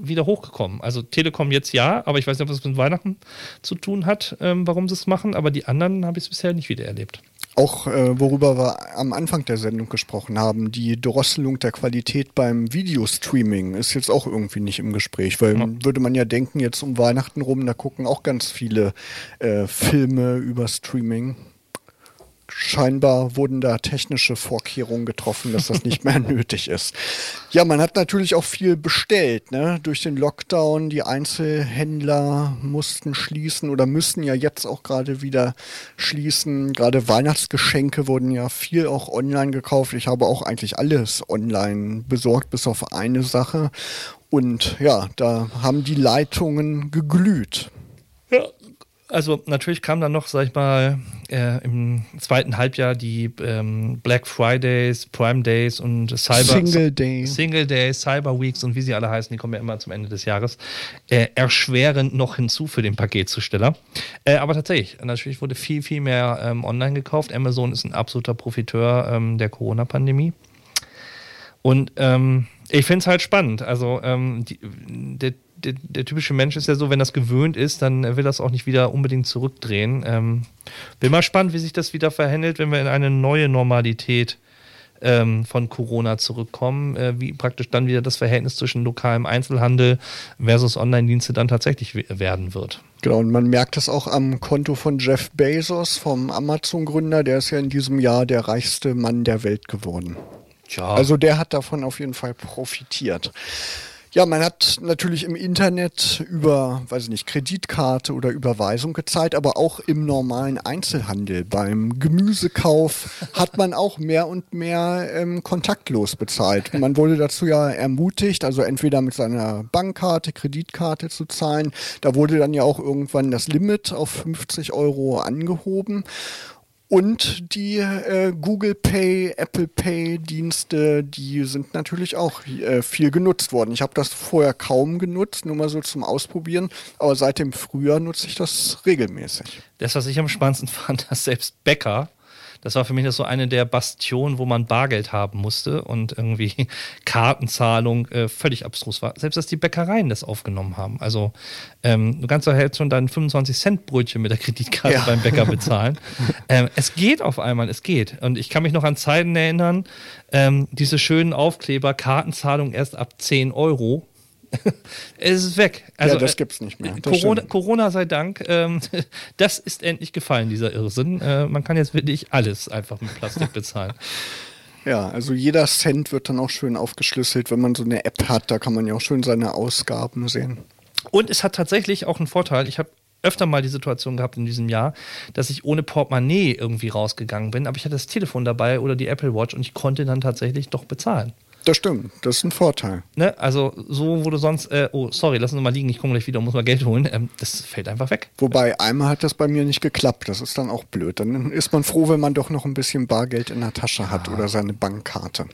wieder hochgekommen. Also Telekom jetzt ja, aber ich weiß nicht, ob das mit Weihnachten zu tun hat, ähm, warum sie es machen, aber die anderen habe ich es bisher nicht wieder erlebt. Auch äh, worüber wir am Anfang der Sendung gesprochen haben, die Drosselung der Qualität beim Videostreaming ist jetzt auch irgendwie nicht im Gespräch, weil ja. würde man ja denken, jetzt um Weihnachten rum, da gucken auch ganz viele äh, Filme über Streaming scheinbar wurden da technische Vorkehrungen getroffen, dass das nicht mehr nötig ist. Ja, man hat natürlich auch viel bestellt. Ne? Durch den Lockdown, die Einzelhändler mussten schließen oder müssen ja jetzt auch gerade wieder schließen. Gerade Weihnachtsgeschenke wurden ja viel auch online gekauft. Ich habe auch eigentlich alles online besorgt, bis auf eine Sache. Und ja, da haben die Leitungen geglüht. Ja, also natürlich kam dann noch, sag ich mal, äh, im zweiten Halbjahr die ähm, Black Fridays, Prime Days und Cyber Single Days. Single Days, Cyber Weeks und wie sie alle heißen, die kommen ja immer zum Ende des Jahres, äh, erschwerend noch hinzu für den Paketzusteller. Äh, aber tatsächlich, natürlich wurde viel, viel mehr ähm, online gekauft. Amazon ist ein absoluter Profiteur ähm, der Corona-Pandemie. Und ähm, ich finde es halt spannend. Also ähm, die, der der, der, typische Mensch ist ja so, wenn das gewöhnt ist, dann will das auch nicht wieder unbedingt zurückdrehen. Ähm, bin mal spannend, wie sich das wieder verhändelt, wenn wir in eine neue Normalität ähm, von Corona zurückkommen, äh, wie praktisch dann wieder das Verhältnis zwischen lokalem Einzelhandel versus Online-Dienste dann tatsächlich werden wird. Genau, und man merkt es auch am Konto von Jeff Bezos, vom Amazon-Gründer, der ist ja in diesem Jahr der reichste Mann der Welt geworden. Ja. Also der hat davon auf jeden Fall profitiert. Ja, man hat natürlich im Internet über, weiß ich nicht, Kreditkarte oder Überweisung gezahlt, aber auch im normalen Einzelhandel. Beim Gemüsekauf hat man auch mehr und mehr ähm, kontaktlos bezahlt. Man wurde dazu ja ermutigt, also entweder mit seiner Bankkarte, Kreditkarte zu zahlen. Da wurde dann ja auch irgendwann das Limit auf 50 Euro angehoben. Und die äh, Google Pay, Apple Pay Dienste, die sind natürlich auch äh, viel genutzt worden. Ich habe das vorher kaum genutzt, nur mal so zum Ausprobieren. Aber seit dem Frühjahr nutze ich das regelmäßig. Das, was ich am spannendsten fand, dass selbst Bäcker das war für mich so eine der Bastionen, wo man Bargeld haben musste und irgendwie Kartenzahlung äh, völlig abstrus war. Selbst dass die Bäckereien das aufgenommen haben. Also ähm, du kannst doch jetzt schon dein 25 Cent Brötchen mit der Kreditkarte ja. beim Bäcker bezahlen. ähm, es geht auf einmal, es geht. Und ich kann mich noch an Zeiten erinnern, ähm, diese schönen Aufkleber, Kartenzahlung erst ab 10 Euro es ist weg. Also, ja, das gibt es nicht mehr. Corona, Corona, sei Dank, ähm, das ist endlich gefallen, dieser Irrsinn. Äh, man kann jetzt wirklich alles einfach mit Plastik bezahlen. Ja, also jeder Cent wird dann auch schön aufgeschlüsselt, wenn man so eine App hat, da kann man ja auch schön seine Ausgaben sehen. Und es hat tatsächlich auch einen Vorteil. Ich habe öfter mal die Situation gehabt in diesem Jahr, dass ich ohne Portemonnaie irgendwie rausgegangen bin, aber ich hatte das Telefon dabei oder die Apple Watch und ich konnte dann tatsächlich doch bezahlen. Das stimmt, das ist ein Vorteil. Ne? Also so, wo du sonst, äh, oh, sorry, lass uns mal liegen, ich komme gleich wieder und muss mal Geld holen, ähm, das fällt einfach weg. Wobei, einmal hat das bei mir nicht geklappt, das ist dann auch blöd. Dann ist man froh, wenn man doch noch ein bisschen Bargeld in der Tasche hat ja. oder seine Bankkarte.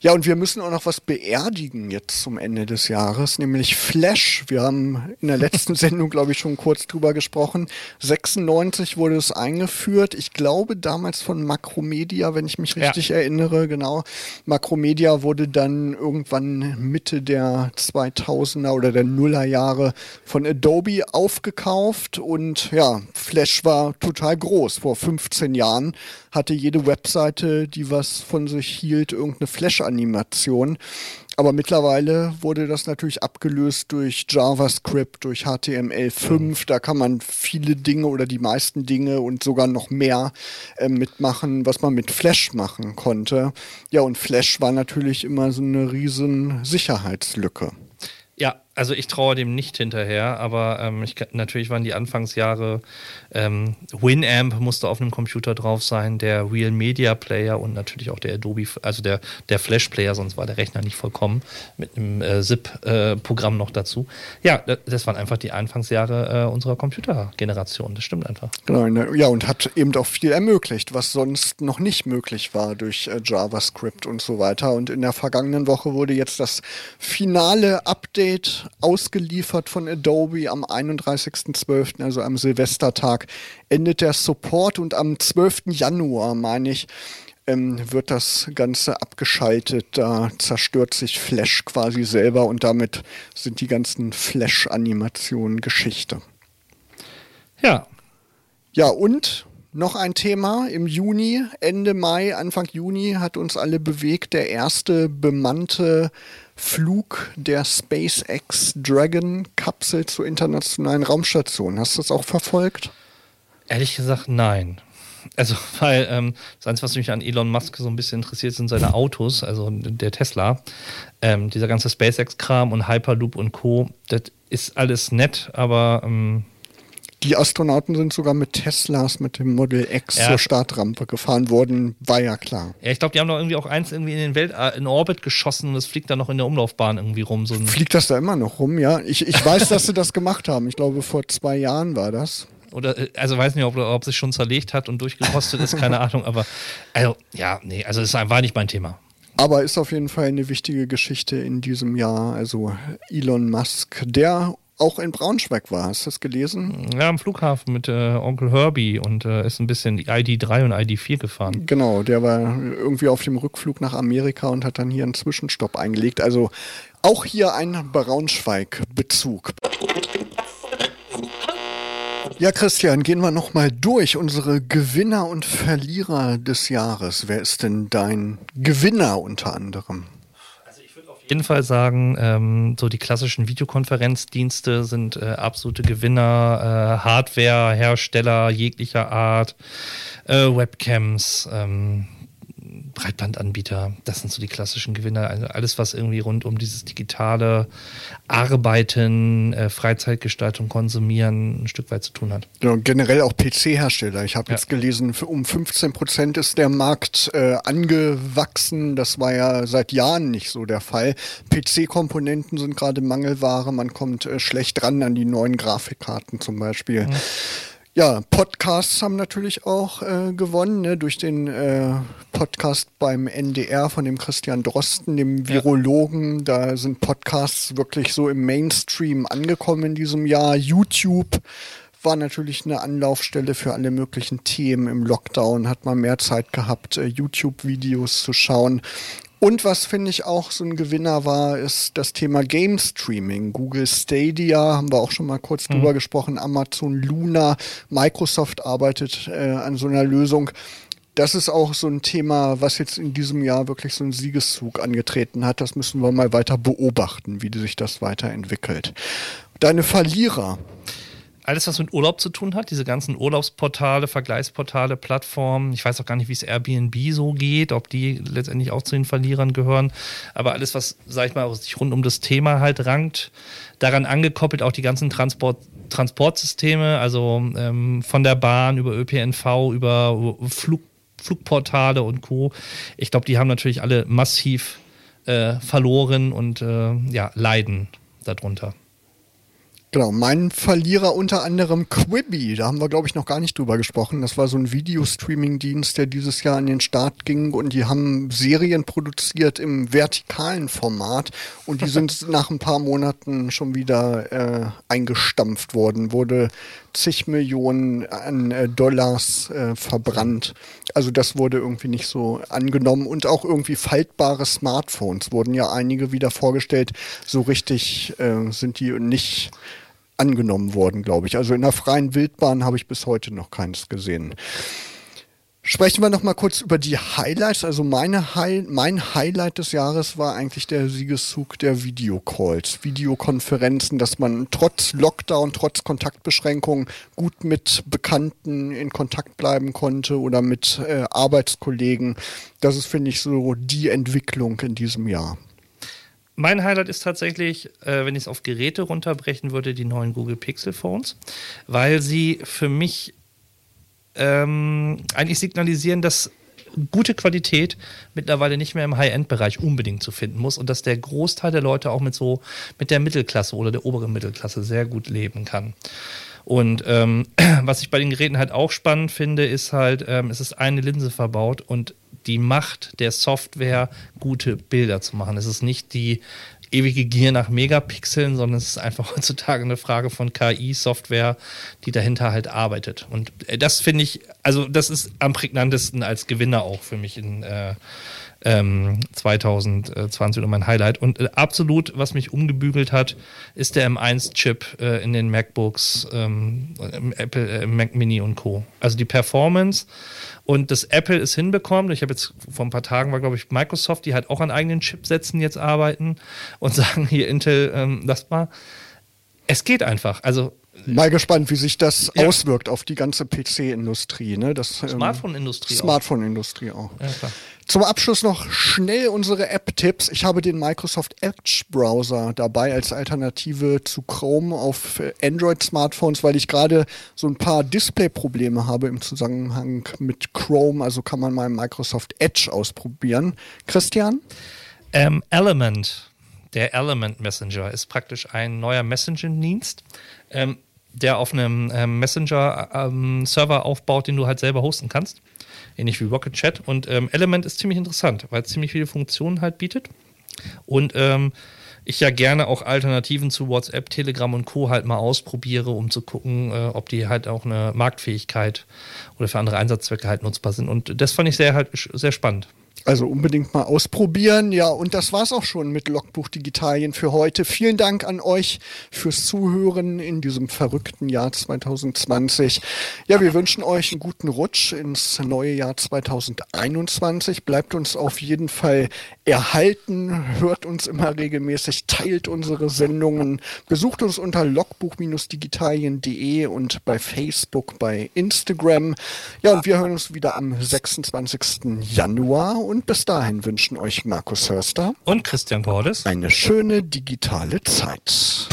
Ja, und wir müssen auch noch was beerdigen jetzt zum Ende des Jahres, nämlich Flash. Wir haben in der letzten Sendung, glaube ich, schon kurz drüber gesprochen. 96 wurde es eingeführt. Ich glaube damals von Macromedia, wenn ich mich richtig ja. erinnere, genau. Macromedia wurde dann irgendwann Mitte der 2000er oder der Nullerjahre von Adobe aufgekauft und ja, Flash war total groß. Vor 15 Jahren hatte jede Webseite, die was von sich hielt, irgendeine Flash Animation. Aber mittlerweile wurde das natürlich abgelöst durch JavaScript, durch HTML5. Da kann man viele Dinge oder die meisten Dinge und sogar noch mehr äh, mitmachen, was man mit Flash machen konnte. Ja, und Flash war natürlich immer so eine riesen Sicherheitslücke. Ja, also ich traue dem nicht hinterher, aber ähm, ich, natürlich waren die Anfangsjahre, ähm, Winamp musste auf einem Computer drauf sein, der Real Media Player und natürlich auch der Adobe, also der, der Flash Player, sonst war der Rechner nicht vollkommen, mit einem äh, ZIP-Programm äh, noch dazu. Ja, das waren einfach die Anfangsjahre äh, unserer Computergeneration, das stimmt einfach. Genau, ne, ja, und hat eben auch viel ermöglicht, was sonst noch nicht möglich war durch äh, JavaScript und so weiter. Und in der vergangenen Woche wurde jetzt das finale Update ausgeliefert von Adobe am 31.12., also am Silvestertag, endet der Support und am 12. Januar, meine ich, ähm, wird das Ganze abgeschaltet. Da zerstört sich Flash quasi selber und damit sind die ganzen Flash-Animationen Geschichte. Ja. Ja, und noch ein Thema im Juni, Ende Mai, Anfang Juni hat uns alle bewegt. Der erste bemannte Flug der SpaceX Dragon Kapsel zur internationalen Raumstation. Hast du das auch verfolgt? Ehrlich gesagt, nein. Also, weil ähm, das Einzige, was mich an Elon Musk so ein bisschen interessiert, sind seine Autos, also der Tesla. Ähm, dieser ganze SpaceX-Kram und Hyperloop und Co., das ist alles nett, aber ähm, die Astronauten sind sogar mit Teslas, mit dem Model X ja. zur Startrampe gefahren worden, war ja klar. Ja, ich glaube, die haben doch irgendwie auch eins irgendwie in den Welt, äh, in Orbit geschossen und es fliegt dann noch in der Umlaufbahn irgendwie rum. So fliegt das da immer noch rum, ja? Ich, ich weiß, dass sie das gemacht haben. Ich glaube, vor zwei Jahren war das. Oder, äh, also weiß nicht, ob, ob sich schon zerlegt hat und durchgerostet ist, keine Ahnung, aber also, ja, nee, also das war nicht mein Thema. Aber ist auf jeden Fall eine wichtige Geschichte in diesem Jahr. Also Elon Musk, der auch in Braunschweig war. Hast du das gelesen? Ja, am Flughafen mit äh, Onkel Herbie und äh, ist ein bisschen ID3 und ID4 gefahren. Genau, der war irgendwie auf dem Rückflug nach Amerika und hat dann hier einen Zwischenstopp eingelegt. Also auch hier ein Braunschweig-Bezug. Ja, Christian, gehen wir nochmal durch unsere Gewinner und Verlierer des Jahres. Wer ist denn dein Gewinner unter anderem? Jeden Fall sagen, ähm, so die klassischen Videokonferenzdienste sind äh, absolute Gewinner, äh, Hardwarehersteller jeglicher Art, äh, Webcams, ähm, Breitbandanbieter, das sind so die klassischen Gewinner. Also alles, was irgendwie rund um dieses digitale Arbeiten, äh, Freizeitgestaltung, Konsumieren ein Stück weit zu tun hat. Ja, generell auch PC-Hersteller. Ich habe ja. jetzt gelesen, um 15 Prozent ist der Markt äh, angewachsen. Das war ja seit Jahren nicht so der Fall. PC-Komponenten sind gerade Mangelware. Man kommt äh, schlecht ran an die neuen Grafikkarten zum Beispiel. Mhm. Ja, Podcasts haben natürlich auch äh, gewonnen, ne, durch den äh, Podcast beim NDR von dem Christian Drosten, dem Virologen. Da sind Podcasts wirklich so im Mainstream angekommen in diesem Jahr. YouTube war natürlich eine Anlaufstelle für alle möglichen Themen. Im Lockdown hat man mehr Zeit gehabt, äh, YouTube-Videos zu schauen. Und was finde ich auch so ein Gewinner war, ist das Thema Game Streaming. Google Stadia, haben wir auch schon mal kurz mhm. drüber gesprochen, Amazon Luna, Microsoft arbeitet äh, an so einer Lösung. Das ist auch so ein Thema, was jetzt in diesem Jahr wirklich so einen Siegeszug angetreten hat. Das müssen wir mal weiter beobachten, wie sich das weiterentwickelt. Deine Verlierer alles, was mit Urlaub zu tun hat, diese ganzen Urlaubsportale, Vergleichsportale, Plattformen. Ich weiß auch gar nicht, wie es Airbnb so geht, ob die letztendlich auch zu den Verlierern gehören. Aber alles, was, sag ich mal, sich rund um das Thema halt rankt, daran angekoppelt auch die ganzen Transport, Transportsysteme, also ähm, von der Bahn über ÖPNV, über Flug, Flugportale und Co. Ich glaube, die haben natürlich alle massiv äh, verloren und äh, ja, leiden darunter. Genau, mein Verlierer unter anderem Quibi, da haben wir glaube ich noch gar nicht drüber gesprochen. Das war so ein Videostreaming-Dienst, der dieses Jahr an den Start ging und die haben Serien produziert im vertikalen Format und die sind nach ein paar Monaten schon wieder äh, eingestampft worden, wurde zig Millionen an äh, Dollars äh, verbrannt. Also das wurde irgendwie nicht so angenommen und auch irgendwie faltbare Smartphones wurden ja einige wieder vorgestellt. So richtig äh, sind die nicht angenommen worden, glaube ich. Also in der freien Wildbahn habe ich bis heute noch keines gesehen. Sprechen wir noch mal kurz über die Highlights. Also meine High mein Highlight des Jahres war eigentlich der Siegeszug der Videocalls, Videokonferenzen, dass man trotz Lockdown, trotz Kontaktbeschränkungen gut mit Bekannten in Kontakt bleiben konnte oder mit äh, Arbeitskollegen. Das ist, finde ich, so die Entwicklung in diesem Jahr. Mein Highlight ist tatsächlich, äh, wenn ich es auf Geräte runterbrechen würde, die neuen Google Pixel Phones, weil sie für mich ähm, eigentlich signalisieren, dass gute Qualität mittlerweile nicht mehr im High-End-Bereich unbedingt zu finden muss und dass der Großteil der Leute auch mit so mit der Mittelklasse oder der oberen Mittelklasse sehr gut leben kann. Und ähm, was ich bei den Geräten halt auch spannend finde, ist halt, ähm, es ist eine Linse verbaut und die Macht der Software, gute Bilder zu machen. Es ist nicht die ewige Gier nach Megapixeln, sondern es ist einfach heutzutage eine Frage von KI-Software, die dahinter halt arbeitet. Und äh, das finde ich, also das ist am prägnantesten als Gewinner auch für mich in äh, ähm, 2020 und mein Highlight. Und äh, absolut, was mich umgebügelt hat, ist der M1-Chip äh, in den MacBooks, ähm, im Apple, äh, Mac Mini und Co. Also die Performance und das Apple ist hinbekommen. Ich habe jetzt vor ein paar Tagen war, glaube ich, Microsoft, die halt auch an eigenen Chipsätzen jetzt arbeiten und sagen hier Intel, ähm, das mal. Es geht einfach. Also Mal gespannt, wie sich das ja. auswirkt auf die ganze PC-Industrie. Ne? Ähm, Smartphone-Industrie auch. Smartphone-Industrie auch. Ja, Zum Abschluss noch schnell unsere App-Tipps. Ich habe den Microsoft Edge Browser dabei als Alternative zu Chrome auf Android-Smartphones, weil ich gerade so ein paar Display-Probleme habe im Zusammenhang mit Chrome. Also kann man mal Microsoft Edge ausprobieren. Christian? Ähm, Element. Der Element Messenger ist praktisch ein neuer Messaging-Dienst. Ähm, der auf einem ähm, Messenger-Server ähm, aufbaut, den du halt selber hosten kannst. Ähnlich wie Rocket Chat. Und ähm, Element ist ziemlich interessant, weil es ziemlich viele Funktionen halt bietet. Und ähm, ich ja gerne auch Alternativen zu WhatsApp, Telegram und Co. halt mal ausprobiere, um zu gucken, äh, ob die halt auch eine Marktfähigkeit oder für andere Einsatzzwecke halt nutzbar sind. Und das fand ich sehr halt sehr spannend. Also unbedingt mal ausprobieren. Ja, und das war's auch schon mit Logbuch Digitalien für heute. Vielen Dank an euch fürs Zuhören in diesem verrückten Jahr 2020. Ja, wir wünschen euch einen guten Rutsch ins neue Jahr 2021. Bleibt uns auf jeden Fall erhalten, hört uns immer regelmäßig, teilt unsere Sendungen, besucht uns unter logbuch-digitalien.de und bei Facebook, bei Instagram. Ja, und wir hören uns wieder am 26. Januar und bis dahin wünschen euch Markus Hörster und Christian Cordes eine schöne digitale Zeit.